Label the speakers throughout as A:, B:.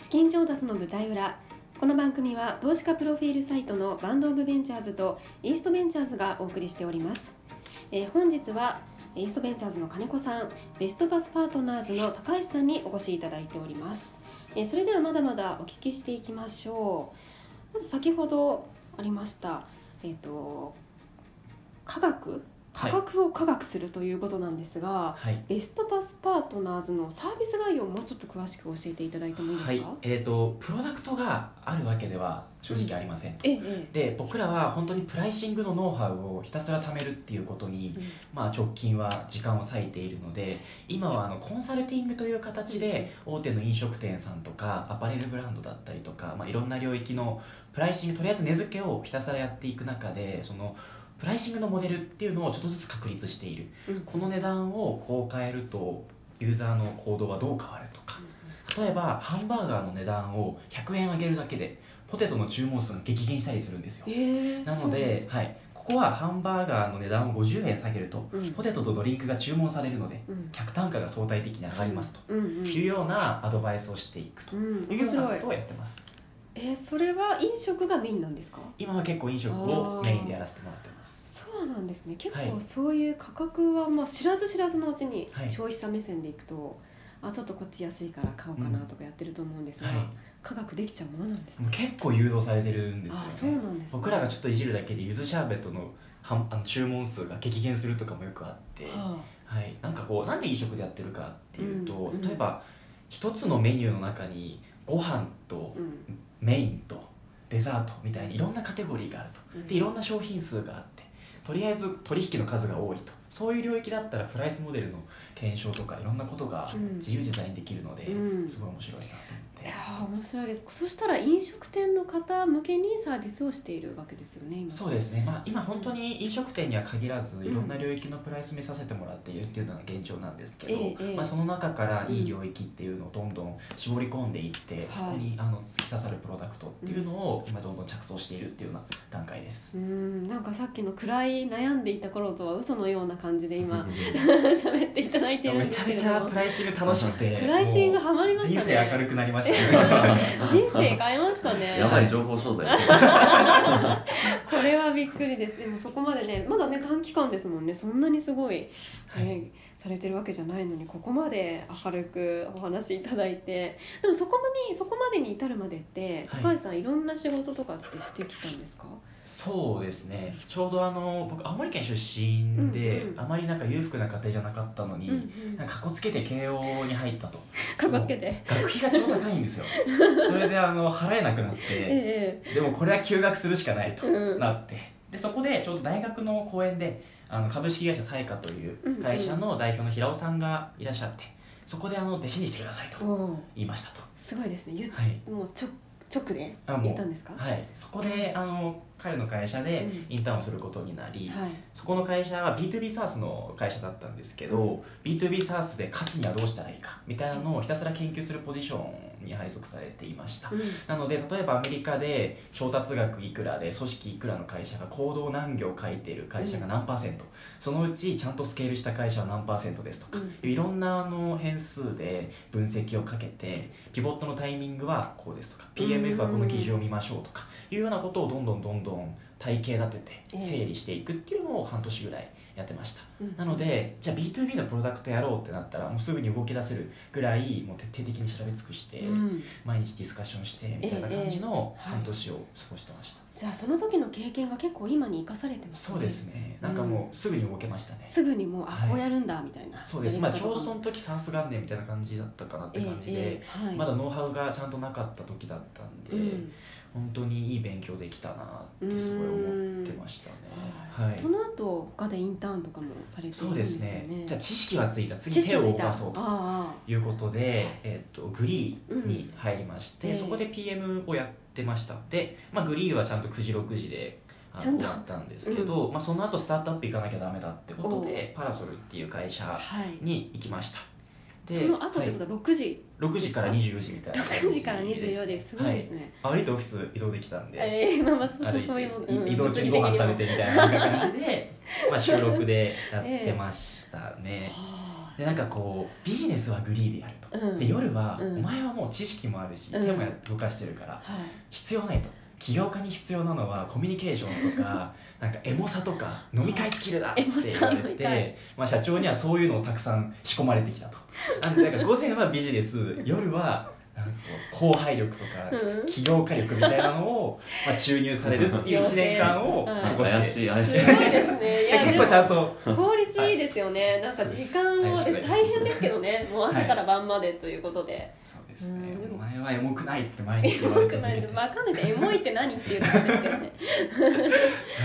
A: 資金調達の舞台裏。この番組は投資家プロフィールサイトのバンドオブベンチャーズとイーストベンチャーズがお送りしております、えー本日はイーストベンチャーズの金子さんベストパスパートナーズの高橋さんにお越しいただいております、えーそれではまだまだお聞きしていきましょう。まず先ほどありましたえっ、と科学価
B: はい
A: 格を科学するということなんですが、
B: はい、
A: ベストパスパートナーズのサービス概要をもうちょっと詳しく教えていただいてもいいですか、
B: はい、えっ、とプロダクトがあるわけでは正直ありません、
A: えええ
B: で僕らは本当にプライシングのノウハウをひたすら貯めるっていうことに、まあ、直近は時間を割いているので今はあのコンサルティングという形で大手の飲食店さんとかアパレルブランドだったりとか、まあ、いろんな領域のプライシングとりあえず値付けをひたすらやっていく中でそのプライシングのモデルっていうのをちょっとずつ確立している。
A: うん。
B: この値段をこう変えるとユーザーの行動はどう変わるとか。例えばハンバーガーの値段を100円上げるだけでポテトの注文数が激減したりするんですよ。
A: えー
B: なのではい、ここはハンバーガーの値段を50円下げると、
A: うん。
B: ポテトとドリンクが注文されるので
A: うん。
B: 客単価が相対的に上がりますというようなアドバイスをしていくと。
A: うん、
B: いう
A: 面
B: ようなことをやってます
A: えーそれは飲食がメインなんですか？
B: 今は結構飲食をメインでやらせてもらってます。
A: そうなんですね。結
B: はい。
A: 構そういう価格はまあ知らず知らずのうちに
B: はい。
A: 消費者目線でいくと、あちょっとこっち安いから買おうかなとかやってると思うんですが、
B: はい。
A: 価格できちゃうものなんですね。
B: 結構誘導されてるんですよ
A: あそう
B: ね
A: なんですね。
B: 僕らがちょっといじるだけでゆずシャーベットのはんあの注文数が激減するとかもよくあって、
A: は
B: はい、なんかこうなんで飲食でやってるかっていうと、
A: うんうん。
B: 例えば一つのメニューの中にご飯と
A: あうん
B: メインとデザートみたいにいろんなカテゴリーがあると。
A: うん。
B: でいろんな商品数があってとりあえず取引の数が多いと。そういう領域だったらプライスモデルの検証とかいろんなことが
A: うん。
B: 自由自在にできるので、
A: うん。
B: すごい面白いなと思って
A: いやー面白いです。そしたら飲食店の方向けにサービスをしているわけですよね今。
B: そうですね、まあ、今本当に飲食店には限らずいろんな領域のプライス見させてもらっているっていうのが現状なんですけど、まあ、その中からいい領域っていうのをどんどん絞り込んでいって、そこにあの突き刺さるプロダクトっていうのを今どんどん着想しているっていうような段階です。
A: うんなんかさっきの暗い悩んでいた頃とは嘘のような感じで今
B: め
A: 喋っていただいてるんです
B: ちゃ
A: けれども。
B: めちゃプライシング楽しくて
A: プライシング
B: も
A: ハマり
B: う
A: ましたね。
B: 人生明るくなりましたね
A: 人生変えましたね。
C: やばい情報商材。
A: これはびっくりです。でもそこまでねまだね短期間ですもんね。そんなにすごい、
B: はい。
A: ねされてるわけじゃないのにここまで明るくお話しいただいて。でもそこにそこまでに至るまでって
B: はい。
A: 高橋さん、い、ろんな仕事とかってしてきたんですか？
B: そうですね。ちょうどあの僕青森県出身で、
A: うんうん。
B: あまりなんか裕福な家庭じゃなかったのに、
A: うんうん。
B: なんかかっこつけて慶応に入ったと。
A: かっこつけて
B: 学費が超高いんですよ。それであの払えなくなって
A: ええ
B: でもこれは休学するしかないと
A: うん。
B: なって、でそこでちょうど大学の講演であの株式会社サイカという会社の代表の平尾さんがいらっしゃってそこであの弟子にしてくださいと言いましたと。
A: すごいですね。ゆ
B: はい。
A: もうちょ直で言ったんですか？
B: はい。そこであの彼の会社で
A: うん。
B: インターンをすることになり、
A: はい。
B: そこの会社は B2B サースの会社だったん。ですけど、
A: うん
B: B2B サースで勝つにはどうしたらいいかみたいなのをひたすら研究するポジションに配属されていました、
A: うん。
B: なので例えばアメリカで調達額いくらで組織いくらの会社が行動何行書いてる会社が何パーセント、そのうちちゃんとスケールした会社は何パーセントですとか、
A: うん。
B: いろんなあの変数で分析をかけてピボットのタイミングはこうですとか PMF はこの記事を見ましょうとかいうようなことをどんどんどんどん体系立てて
A: ええ。
B: 整理していくっていうのを半年ぐらいやってました。
A: うん。
B: なのでじゃあ B2B のプロダクトやろうってなったらもうすぐに動き出せるぐらいもう徹底的に調べ尽くして、
A: うん。
B: 毎日ディスカッションしてみたいな感じの
A: ええ
B: 半年を過ごしてました、
A: じゃあその時の経験が結構今に生かされてますね。
B: そうですね。なんかもうすぐに動けましたね、
A: すぐにもうあ
B: はい。
A: こうやるんだみたいな。
B: そうです、
A: や
B: まあ、ちょうどその時サース元年みたいな感じだったかなって感じで、
A: ええええはい。
B: まだノウハウがちゃんとなかった時だったんで、
A: うん
B: 本当にいい勉強できたなってすごい思ってましたね。はい。
A: その後他でインターンとかもされてい
B: そうで
A: るんですすよ
B: ね。
A: ね。
B: じゃあ知識はついた。次手を動かそうと
A: あ
B: いうことで、えっとグリーに入りまして、
A: うん。
B: そこで PM をやってました。で、まあ、グリーはちゃんと9時6時で
A: ちゃんと。
B: 終わったんですけど、まあ、その後スタートアップ行かなきゃダメだってことでパラソルっていう会社に行きました。で
A: その後ってことは6時、
B: 6時から24時みたいな。感じ
A: 6時から24時すごいですね、
B: はい、歩いてオフィス移動できたんで、
A: ええまあまあそそういうの、
B: い移動中にご飯食べてみたいな感じで、まあ、収録でやってましたね、
A: はあ
B: でなんかこうビジネスはグリーでやると、
A: うん。
B: で夜は、
A: うん。
B: お前はもう知識もあるし、
A: うん。
B: 手もや動かしてるから
A: はい。
B: 必要ないと。起業家に必要なのはコミュニケーションとか なんかエモさとか飲み会スキルだって言われて、まあ、社長にはそういうのをたくさん仕込まれてきたと。なんでなんか午前はビジネス夜はなんかこう後輩力とか
A: うん。
B: 起業家力みたいなのを、まあ、注入されるっていう1年間を過ごして、
C: 怪しい怪しい。
A: すごいですね。い
B: いや 結構ちゃんと
A: 効率い。いですよね、なんか時間を、大変ですけどね。もう朝から晩までということで、
B: そうですね。
A: うん
B: お前はエモくないって毎
A: エ
B: 日言わ
A: モくない
B: れ続けて
A: 分かんないエモいって何っていうのなんですけどね。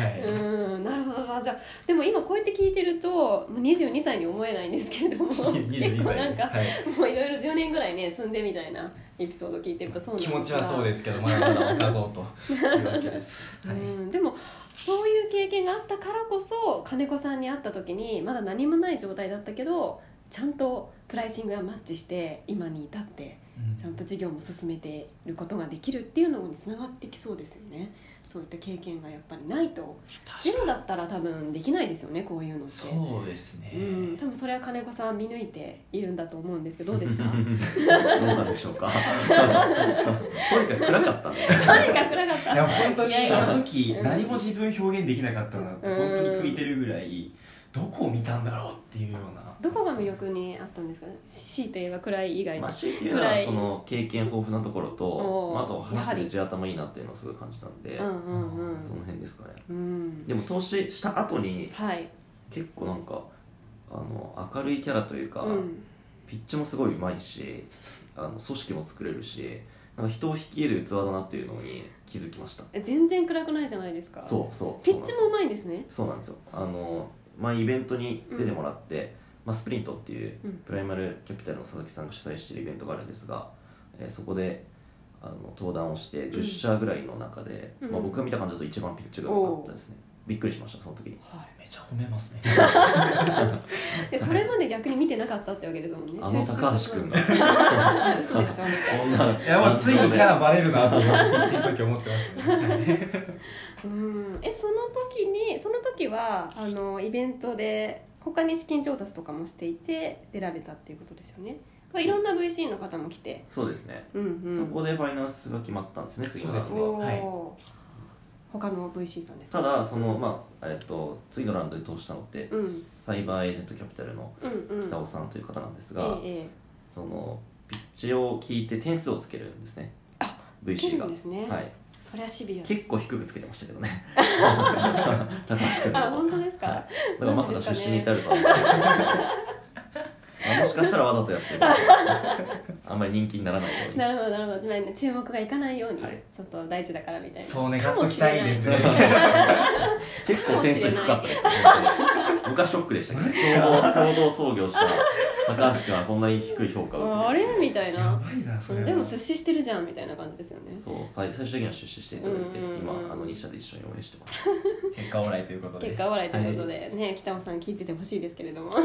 B: はい。
A: うんなるほど。あじゃあでも今こうやって聞いてるともう22歳に思えないんですけれども。結
B: 22
A: 構なんか、
B: はい。
A: もういろいろ10年ぐらいね積んでみたいなエピソード聞いてるとそうなん
B: 気持ちはそうですけどまだまだ若造というわけです、
A: う
B: はい。
A: ん。でもそういう経験があったからこそ金子さんに会った時にまだ何もない状態だったけどちゃんとプライシングがマッチして今に至って
B: うん。
A: ちゃんと事業も進めていることができるっていうのにつながってきそうですよねそういった経験がやっぱりないとゼロだったら多分できないですよねこういうのって。
B: そうですね、
A: うん、多分それは金子さん見抜いているんだと思うんですけどどうですか？
C: どうなんでしょうか？とにかく暗かった
A: とにかく暗かった。
B: いや本当にあの時
A: うん。
B: 何も自分表現できなかったなって
A: うん。
B: 本当に悔いてるぐらいどこを見たんだろうっていうような
A: どこが魅力にあったんですか？といえば暗い以外に
C: まあ、強いて言うならその経験豊富なところとまあ、あと話してる地頭いいなっていうのをすごい感じたんで、
A: うんうんうん。
C: その辺ですかね。
A: うん。
C: でも投資した後に
A: はい、
C: 結構なんかあの明るいキャラというか、
A: うん、
C: ピッチもすごいうまいしあの組織も作れるしなんか人を引き入れる器だなっていうのに気づきました。
A: え全然暗くないじゃないですか。
C: そうそう。
A: ピッチもうまいんですね。
C: そうなんですよ。あの前イベントに出てもらって、まあ、スプリントっていう
A: うん。
C: プライマルキャピタルの佐々木さんが主催しているイベントがあるんですが、えーそこであの登壇をして10社ぐらいの中で、
A: うん。
C: まあ、僕が見た感じだと一番ピッチが良かったですね。びっくりしましたその時に。
A: は
B: めちゃ褒めますね。
A: それまで逆に見てなかったってわけですもんね。
C: あの高橋君が。
A: が嘘でしょ。みたい
B: やもうついにキャラバレるなと思って一時思ってましたね。
A: うん。えその時にその時はあのイベントで他に資金調達とかもしていて出られたっていうことですよね。まあいろんな VC の方も来て。
C: そうですね、
A: うんうん。
C: そこでファイナンスが決まったんですね次のラウンドは。
B: はい。
A: 他の VC さんですか？
C: ただその、まあえっと次のラウンドで投資したのって、
A: うん。
C: サイバーエージェントキャピタルの
A: うんうん。
C: 北尾さんという方なんです
A: え
C: が、
A: ええ。
C: そのピッチを聞いて点数をつけるんですね。
A: あえつけ
C: VC が
A: るんですね、
C: はい、
A: そりゃシビア
C: 結構低くつけてましたけどね。高橋君
A: あ本当ですか、
C: はい、だからまさか出資に至るとは、まあもしかしたらわざとやってる。あんまり人気にならないように。
A: なるほどなるほど。まあ注目がいかないように、
C: はい。
A: ちょっと大事だからみたいな。
B: そう願っときたいですね。
C: 結構点数低かったです僕はショックでしたけど共同共同創業した高橋君はこんなに低い評価を
A: あれ？みたい
B: や
A: な
B: ばいなそれは。
A: でも出資してるじゃんみたいな感じですよね。
C: そう最最終的には出資していただいて今あの2社で一緒に応援してます。
B: 結果オーライということで。
A: 結果笑いということで、ね北尾さん聞いててほしいですけれども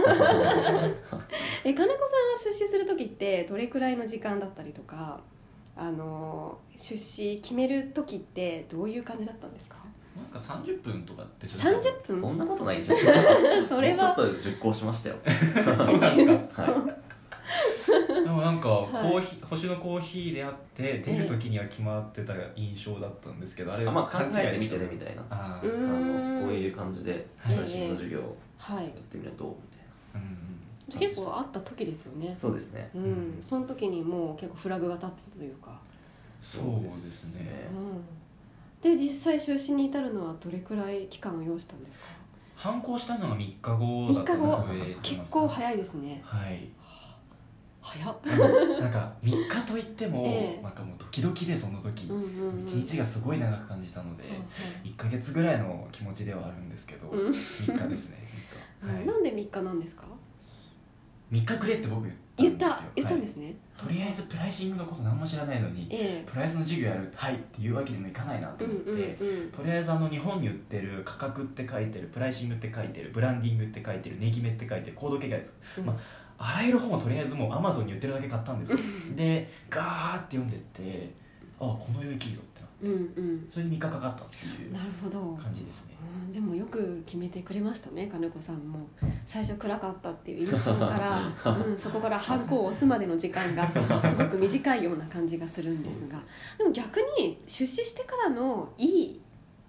A: え金子さんは出資する時ってどれくらいの時間だったりとかあの出資決める時ってどういう感じだったんですか？
B: なんか30分とかって
A: 30分？
C: そんなことないんじゃないですか？
A: それは。
C: ちょっと熟考しましたよ。
B: そうなんでもなんかコ
A: はい。
B: ーヒー、星のコーヒーであって出る時には決まってた印象だったんですけどあれ
C: いあまあ考えてみてねみたいな。
B: あ
C: のこういう感じで
B: はい
C: 最新の授業やってみるとみたい
B: うん
A: 結構あった時ですよね。
C: なそうですね。
A: うん。その時にもう結構フラグが立ってたというか。
B: そうですね。
A: うん。で実際出資に至るのはどれくらい期間を要したんですか？
B: 反抗したのが3日後だった
A: 3日後。
B: ので
A: 結構早いですね。
B: はい。
A: 早っ。
B: なんか 3日といっても、
A: ええ。
B: なんかもうドキドキでその時、
A: うんうんうん。
B: 一日がすごい長く感じたので、1か月ぐらいの気持ちではあるんですけど、
A: うん。
B: 3日ですね3日、はい、
A: なんで3日なんですか？
B: 3日くれって僕
A: 言った
B: 言ったんですよ。
A: 言ったん
B: はい。
A: ですね。
B: とりあえずプライシングのこと何も知らないのに
A: え
B: プライスの授業やるはいっていうわけにもいかないなと思って、
A: うんうん
B: とりあえずあの日本に売ってる価格って書いてるプライシングって書いてるブランディングって書いてるネギ目って書いてるコード形骸です、
A: うん。
B: まあ、あらゆる本をとりあえずもうアマゾンに売ってるだけ買ったんですよ。でガーって読んでってあこの領域いいぞ
A: うんうん。
B: それに3日かかったっていう
A: なるほど。
B: 感じですね。
A: うんでもよく決めてくれましたね金子さんも。最初暗かったっていう印象から、うん、そこからハンコを押すまでの時間がすごく短いような感じがするんですが。でも逆に出資してからのいい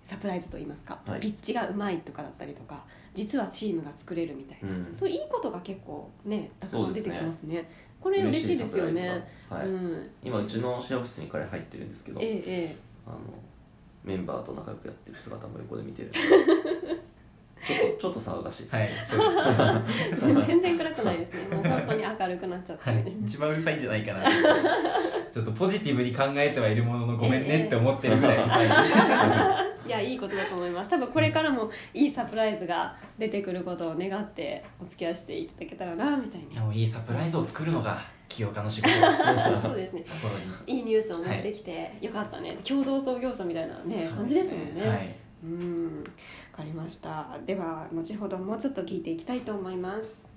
A: サプライズといいますか、
C: はい。
A: ピッチがうまいとかだったりとか実はチームが作れるみたいな、
C: うん。
A: そういういいことが結構ねたくさん出てきますね。これ
C: 嬉
A: 嬉しいですよね、
C: はい。
A: うん、
C: 今うちのシェアオフィスに彼入ってるんですけど。
A: えええ
C: あのメンバーと仲良くやってる姿も横で見てる。ちょっとちょっと騒がしいです、
B: はいそうです。
A: え 全然暗くないですね。もう本当に明るくなっちゃって、
B: はい、一番うるさいんじゃないかな。ちょっとポジティブに考えてはいるもののごめんねって思ってるぐらいうるさいです
A: いやいいことだと思います。多分これからもいいサプライズが出てくることを願ってお付き合いしていただけたらなみたい
B: いやもういいサプライズを作るのが起業家の仕事
A: なそうですね。いいニュースを持ってきて、よかったね。共同創業者みたいなね。感じですもんね。
B: はい。
A: うん。わかりました。では後ほどもうちょっと聞いていきたいと思います